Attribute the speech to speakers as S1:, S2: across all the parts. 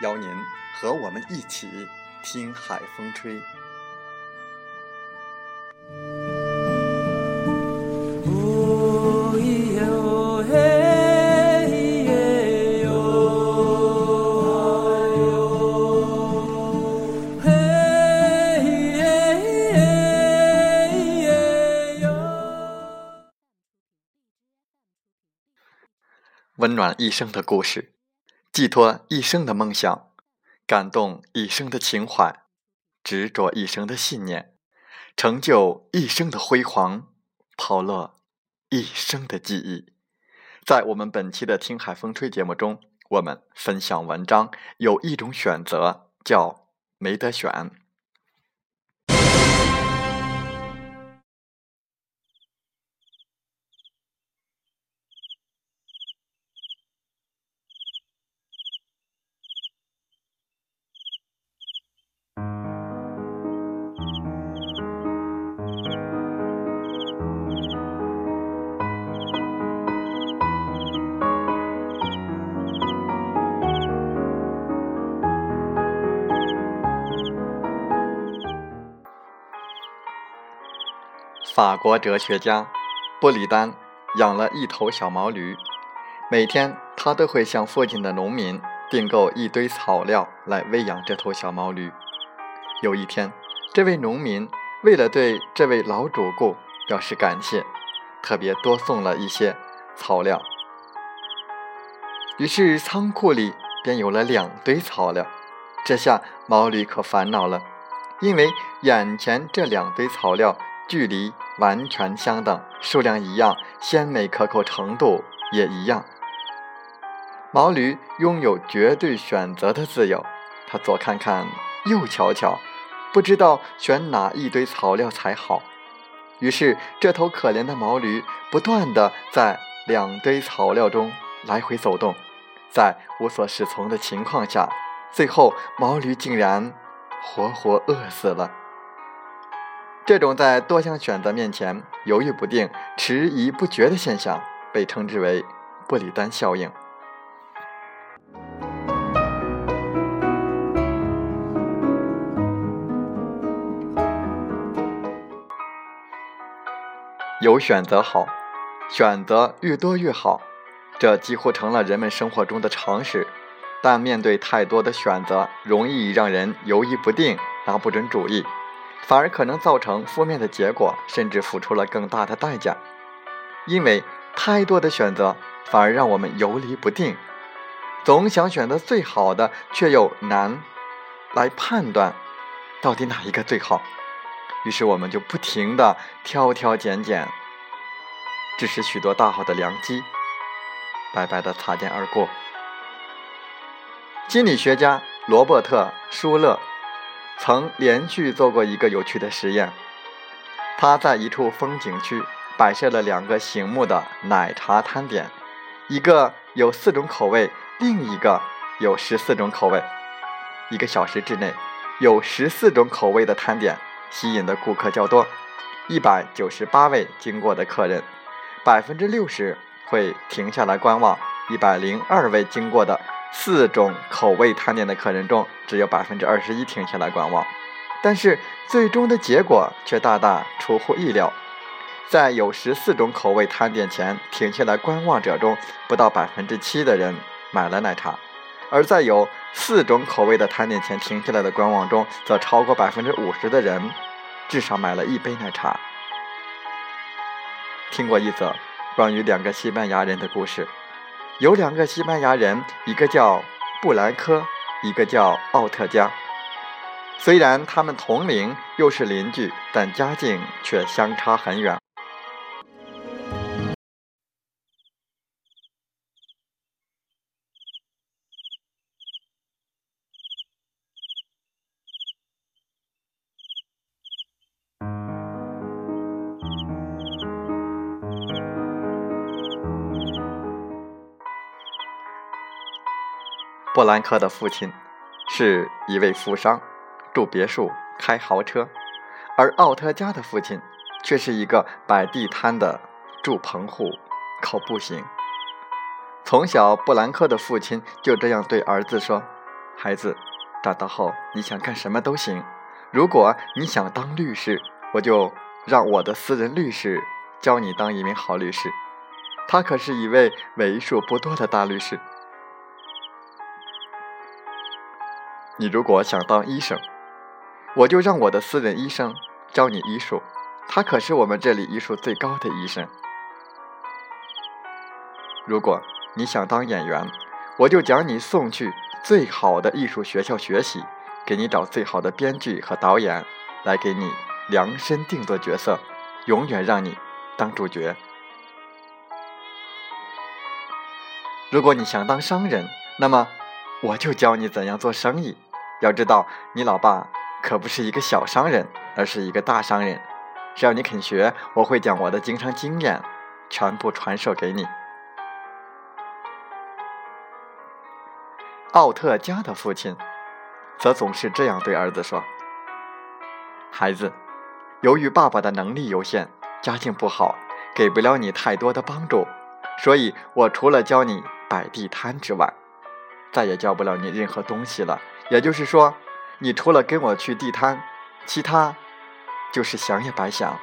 S1: 邀您和我们一起听海风吹。温暖一生的故事。寄托一生的梦想，感动一生的情怀，执着一生的信念，成就一生的辉煌，抛落一生的记忆。在我们本期的《听海风吹》节目中，我们分享文章：有一种选择叫没得选。法国哲学家布里丹养了一头小毛驴，每天他都会向附近的农民订购一堆草料来喂养这头小毛驴。有一天，这位农民为了对这位老主顾表示感谢，特别多送了一些草料。于是仓库里便有了两堆草料。这下毛驴可烦恼了，因为眼前这两堆草料。距离完全相等，数量一样，鲜美可口程度也一样。毛驴拥有绝对选择的自由，它左看看，右瞧瞧，不知道选哪一堆草料才好。于是，这头可怜的毛驴不断地在两堆草料中来回走动，在无所适从的情况下，最后毛驴竟然活活饿死了。这种在多项选择面前犹豫不定、迟疑不决的现象，被称之为布里丹效应。有选择好，选择越多越好，这几乎成了人们生活中的常识。但面对太多的选择，容易让人犹豫不定，拿不准主意。反而可能造成负面的结果，甚至付出了更大的代价。因为太多的选择，反而让我们游离不定，总想选择最好的，却又难来判断到底哪一个最好。于是我们就不停的挑挑拣拣，致使许多大好的良机白白的擦肩而过。心理学家罗伯特·舒勒。曾连续做过一个有趣的实验。他在一处风景区摆设了两个醒目的奶茶摊点，一个有四种口味，另一个有十四种口味。一个小时之内，有十四种口味的摊点吸引的顾客较多。一百九十八位经过的客人，百分之六十会停下来观望。一百零二位经过的。四种口味摊点的客人中，只有百分之二十一停下来观望，但是最终的结果却大大出乎意料。在有十四种口味摊点前停下来观望者中，不到百分之七的人买了奶茶；而在有四种口味的摊点前停下来的观望中，则超过百分之五十的人至少买了一杯奶茶。听过一则关于两个西班牙人的故事，有两个西班牙人，一个叫布莱科，一个叫奥特加。虽然他们同龄，又是邻居，但家境却相差很远。布兰克的父亲是一位富商，住别墅，开豪车；而奥特加的父亲却是一个摆地摊的，住棚户，靠步行。从小，布兰克的父亲就这样对儿子说：“孩子，长大后你想干什么都行。如果你想当律师，我就让我的私人律师教你当一名好律师。他可是一位为数不多的大律师。”你如果想当医生，我就让我的私人医生教你医术，他可是我们这里医术最高的医生。如果你想当演员，我就将你送去最好的艺术学校学习，给你找最好的编剧和导演来给你量身定做角色，永远让你当主角。如果你想当商人，那么我就教你怎样做生意。要知道，你老爸可不是一个小商人，而是一个大商人。只要你肯学，我会将我的经商经验全部传授给你。奥特加的父亲则总是这样对儿子说：“孩子，由于爸爸的能力有限，家境不好，给不了你太多的帮助，所以我除了教你摆地摊之外，再也教不了你任何东西了。”也就是说，你除了跟我去地摊，其他就是想也白想。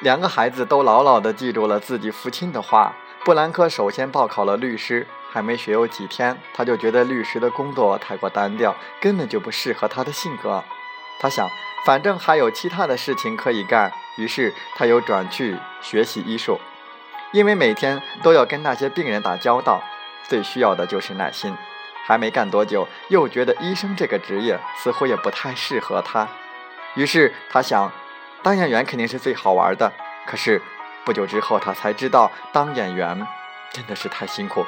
S1: 两个孩子都牢牢的记住了自己父亲的话。布兰科首先报考了律师，还没学有几天，他就觉得律师的工作太过单调，根本就不适合他的性格。他想，反正还有其他的事情可以干。于是他又转去学习医术，因为每天都要跟那些病人打交道，最需要的就是耐心。还没干多久，又觉得医生这个职业似乎也不太适合他。于是他想，当演员肯定是最好玩的。可是不久之后，他才知道当演员真的是太辛苦。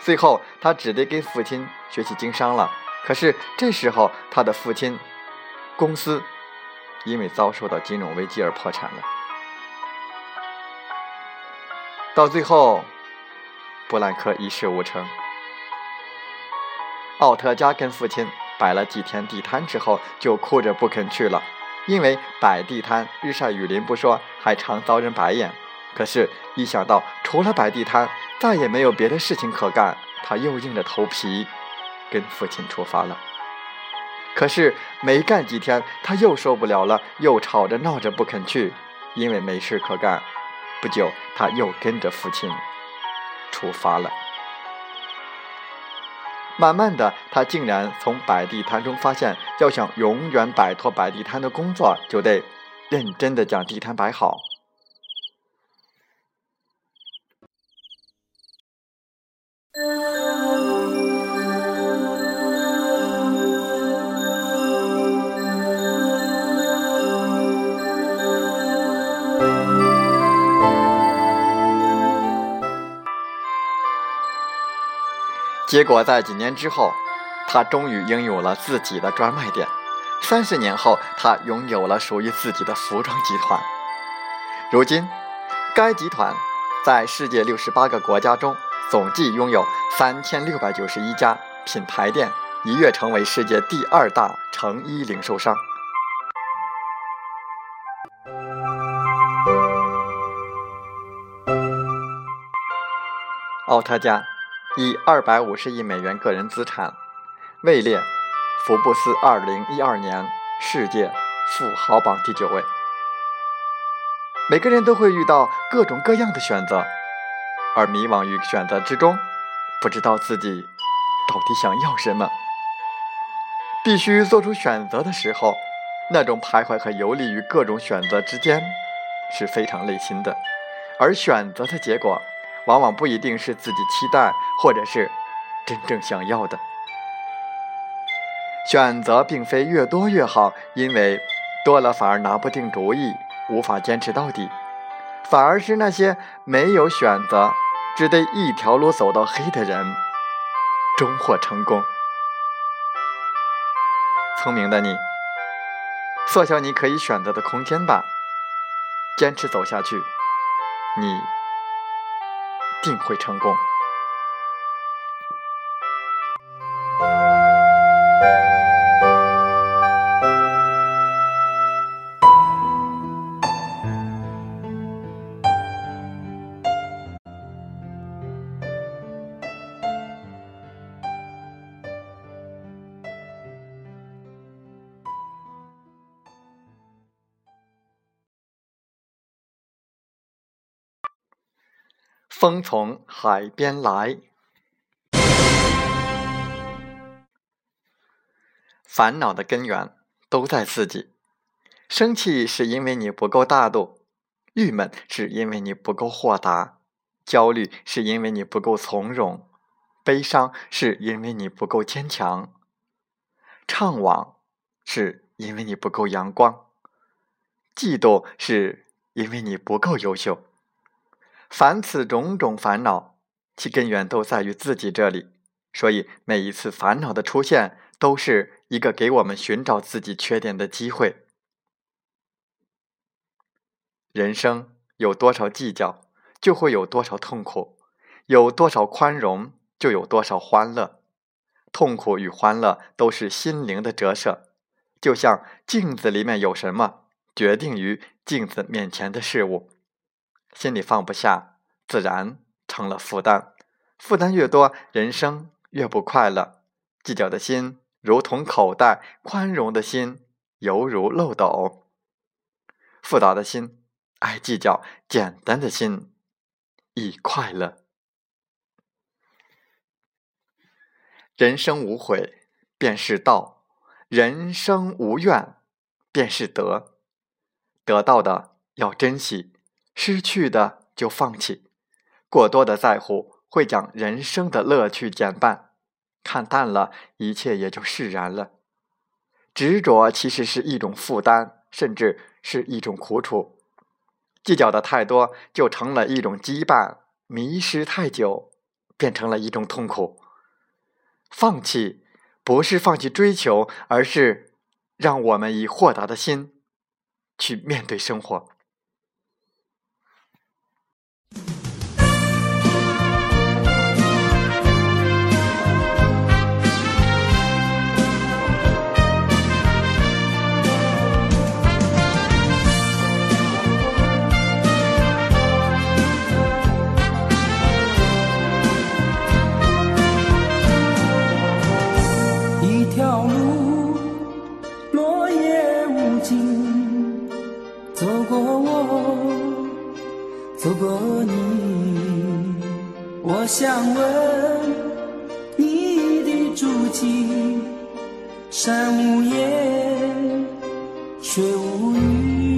S1: 最后他只得跟父亲学习经商了。可是这时候，他的父亲公司。因为遭受到金融危机而破产了。到最后，布兰克一事无成。奥特加跟父亲摆了几天地摊之后，就哭着不肯去了，因为摆地摊日晒雨淋不说，还常遭人白眼。可是，一想到除了摆地摊再也没有别的事情可干，他又硬着头皮跟父亲出发了。可是没干几天，他又受不了了，又吵着闹着不肯去，因为没事可干。不久，他又跟着父亲出发了。慢慢的，他竟然从摆地摊中发现，要想永远摆脱摆地摊的工作，就得认真的将地摊摆好。结果在几年之后，他终于拥有了自己的专卖店。三十年后，他拥有了属于自己的服装集团。如今，该集团在世界六十八个国家中总计拥有三千六百九十一家品牌店，一跃成为世界第二大成衣零售商。奥特加。以二百五十亿美元个人资产，位列福布斯二零一二年世界富豪榜第九位。每个人都会遇到各种各样的选择，而迷惘于选择之中，不知道自己到底想要什么。必须做出选择的时候，那种徘徊和游离于各种选择之间，是非常累心的。而选择的结果，往往不一定是自己期待或者是真正想要的。选择并非越多越好，因为多了反而拿不定主意，无法坚持到底。反而是那些没有选择，只得一条路走到黑的人，终获成功。聪明的你，缩小你可以选择的空间吧，坚持走下去，你定会成功。风从海边来，烦恼的根源都在自己。生气是因为你不够大度，郁闷是因为你不够豁达，焦虑是因为你不够从容，悲伤是因为你不够坚强，怅惘是因为你不够阳光，嫉妒是因为你不够优秀。凡此种种烦恼，其根源都在于自己这里。所以，每一次烦恼的出现，都是一个给我们寻找自己缺点的机会。人生有多少计较，就会有多少痛苦；有多少宽容，就有多少欢乐。痛苦与欢乐都是心灵的折射，就像镜子里面有什么，决定于镜子面前的事物。心里放不下，自然成了负担。负担越多，人生越不快乐。计较的心如同口袋，宽容的心犹如漏斗。复杂的心爱计较，简单的心易快乐。人生无悔便是道，人生无怨便是德。得到的要珍惜。失去的就放弃，过多的在乎会将人生的乐趣减半，看淡了，一切也就释然了。执着其实是一种负担，甚至是一种苦楚。计较的太多，就成了一种羁绊；迷失太久，变成了一种痛苦。放弃不是放弃追求，而是让我们以豁达的心去面对生活。
S2: 山无言，水无语。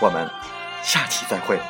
S1: 我们下期再会。